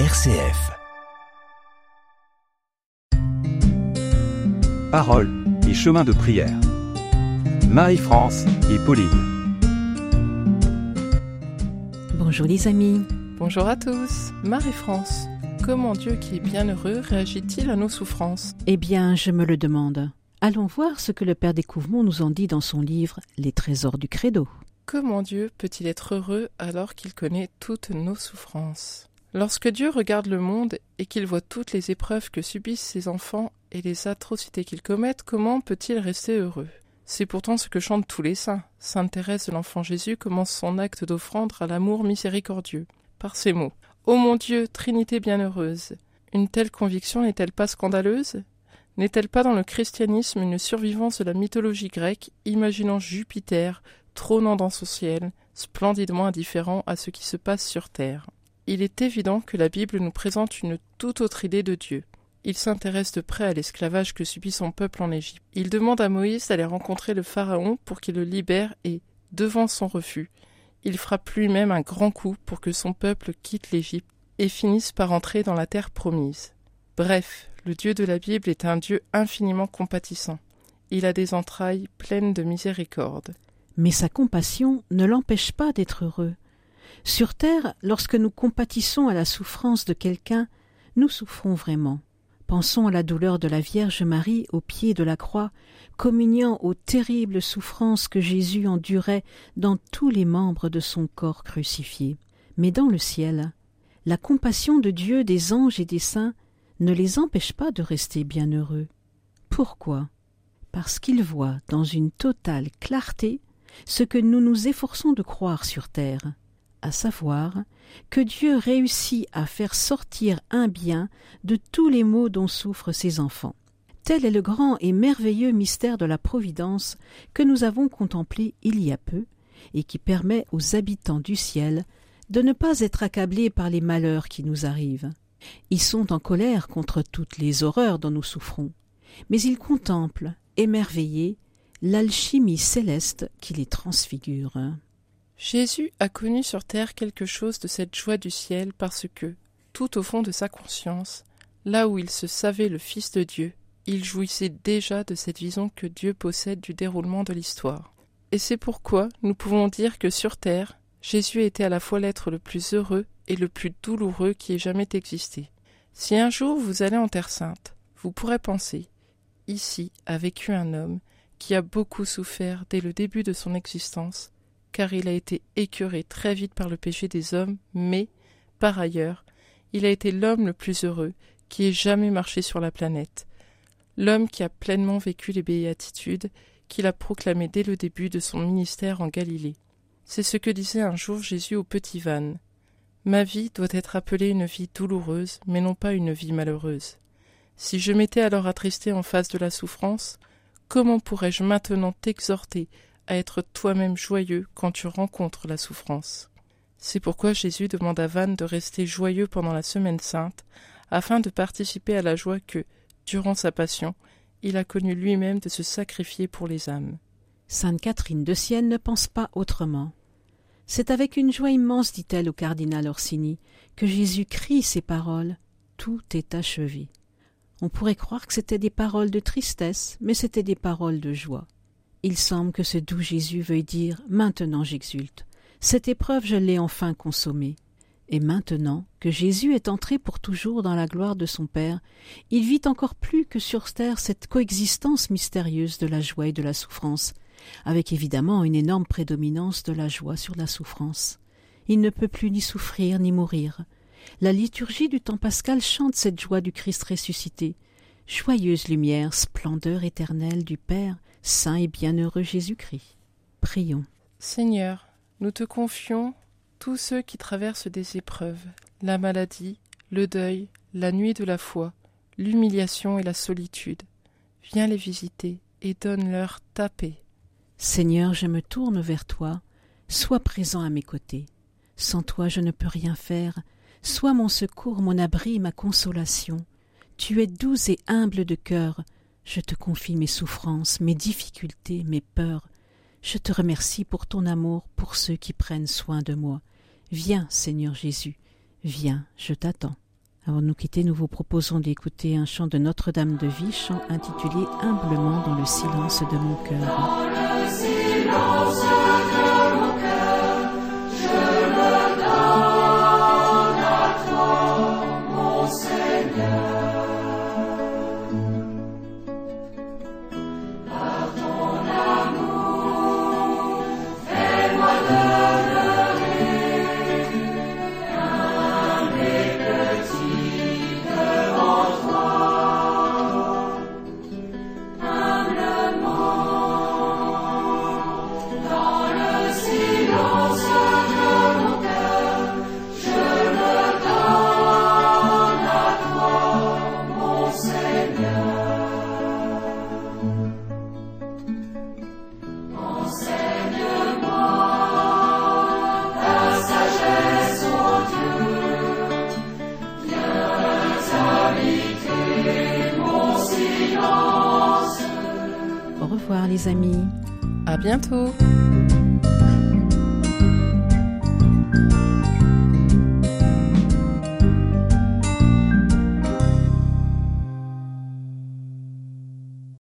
RCF. Parole et chemin de prière. Marie-France et Pauline. Bonjour les amis. Bonjour à tous. Marie-France, comment Dieu qui est bienheureux réagit-il à nos souffrances? Eh bien, je me le demande. Allons voir ce que le Père Découvement nous en dit dans son livre Les trésors du credo. Comment Dieu peut-il être heureux alors qu'il connaît toutes nos souffrances? Lorsque Dieu regarde le monde et qu'il voit toutes les épreuves que subissent ses enfants et les atrocités qu'ils commettent, comment peut-il rester heureux? C'est pourtant ce que chantent tous les saints. Sainte Thérèse de l'Enfant Jésus commence son acte d'offrande à l'amour miséricordieux par ces mots. Ô mon Dieu, Trinité bienheureuse, une telle conviction n'est-elle pas scandaleuse? N'est-elle pas dans le christianisme une survivance de la mythologie grecque, imaginant Jupiter trônant dans son ciel, splendidement indifférent à ce qui se passe sur terre? Il est évident que la Bible nous présente une toute autre idée de Dieu. Il s'intéresse de près à l'esclavage que subit son peuple en Égypte. Il demande à Moïse d'aller rencontrer le Pharaon pour qu'il le libère et, devant son refus, il frappe lui-même un grand coup pour que son peuple quitte l'Égypte et finisse par entrer dans la terre promise. Bref, le Dieu de la Bible est un Dieu infiniment compatissant. Il a des entrailles pleines de miséricorde. Mais sa compassion ne l'empêche pas d'être heureux. Sur terre, lorsque nous compatissons à la souffrance de quelqu'un, nous souffrons vraiment. Pensons à la douleur de la Vierge Marie au pied de la croix, communiant aux terribles souffrances que Jésus endurait dans tous les membres de son corps crucifié. Mais dans le ciel, la compassion de Dieu des anges et des saints ne les empêche pas de rester bienheureux. Pourquoi? Parce qu'ils voient dans une totale clarté ce que nous nous efforçons de croire sur terre, à savoir que Dieu réussit à faire sortir un bien de tous les maux dont souffrent ses enfants. Tel est le grand et merveilleux mystère de la Providence que nous avons contemplé il y a peu, et qui permet aux habitants du ciel de ne pas être accablés par les malheurs qui nous arrivent. Ils sont en colère contre toutes les horreurs dont nous souffrons, mais ils contemplent, émerveillés, l'alchimie céleste qui les transfigure. Jésus a connu sur terre quelque chose de cette joie du ciel parce que, tout au fond de sa conscience, là où il se savait le Fils de Dieu, il jouissait déjà de cette vision que Dieu possède du déroulement de l'histoire. Et c'est pourquoi nous pouvons dire que sur terre, Jésus était à la fois l'être le plus heureux et le plus douloureux qui ait jamais existé. Si un jour vous allez en Terre sainte, vous pourrez penser Ici a vécu un homme qui a beaucoup souffert dès le début de son existence, car il a été écœuré très vite par le péché des hommes, mais, par ailleurs, il a été l'homme le plus heureux qui ait jamais marché sur la planète, l'homme qui a pleinement vécu les béatitudes qu'il a proclamées dès le début de son ministère en Galilée. C'est ce que disait un jour Jésus au petit Van. Ma vie doit être appelée une vie douloureuse, mais non pas une vie malheureuse. Si je m'étais alors attristé en face de la souffrance, comment pourrais-je maintenant t'exhorter à être toi-même joyeux quand tu rencontres la souffrance C'est pourquoi Jésus demande à Van de rester joyeux pendant la semaine sainte, afin de participer à la joie que, durant sa passion, il a connu lui-même de se sacrifier pour les âmes. Sainte Catherine de Sienne ne pense pas autrement. C'est avec une joie immense, dit-elle au cardinal Orsini, que Jésus crie ces paroles. Tout est achevé. On pourrait croire que c'étaient des paroles de tristesse, mais c'étaient des paroles de joie. Il semble que ce doux Jésus veuille dire Maintenant j'exulte. Cette épreuve je l'ai enfin consommée. Et maintenant que Jésus est entré pour toujours dans la gloire de son Père, il vit encore plus que sur terre cette coexistence mystérieuse de la joie et de la souffrance, avec évidemment une énorme prédominance de la joie sur la souffrance. Il ne peut plus ni souffrir ni mourir. La liturgie du temps pascal chante cette joie du Christ ressuscité. Joyeuse lumière, splendeur éternelle du Père, saint et bienheureux Jésus-Christ. Prions. Seigneur, nous te confions tous ceux qui traversent des épreuves, la maladie, le deuil, la nuit de la foi, l'humiliation et la solitude. Viens les visiter et donne-leur ta paix. Seigneur, je me tourne vers toi, sois présent à mes côtés. Sans toi je ne peux rien faire, sois mon secours, mon abri, ma consolation. Tu es doux et humble de cœur, je te confie mes souffrances, mes difficultés, mes peurs. Je te remercie pour ton amour pour ceux qui prennent soin de moi. Viens, Seigneur Jésus, viens, je t'attends. Avant de nous quitter, nous vous proposons d'écouter un chant de Notre-Dame de Vie, chant intitulé Humblement dans le silence de mon cœur. Les amis. À bientôt.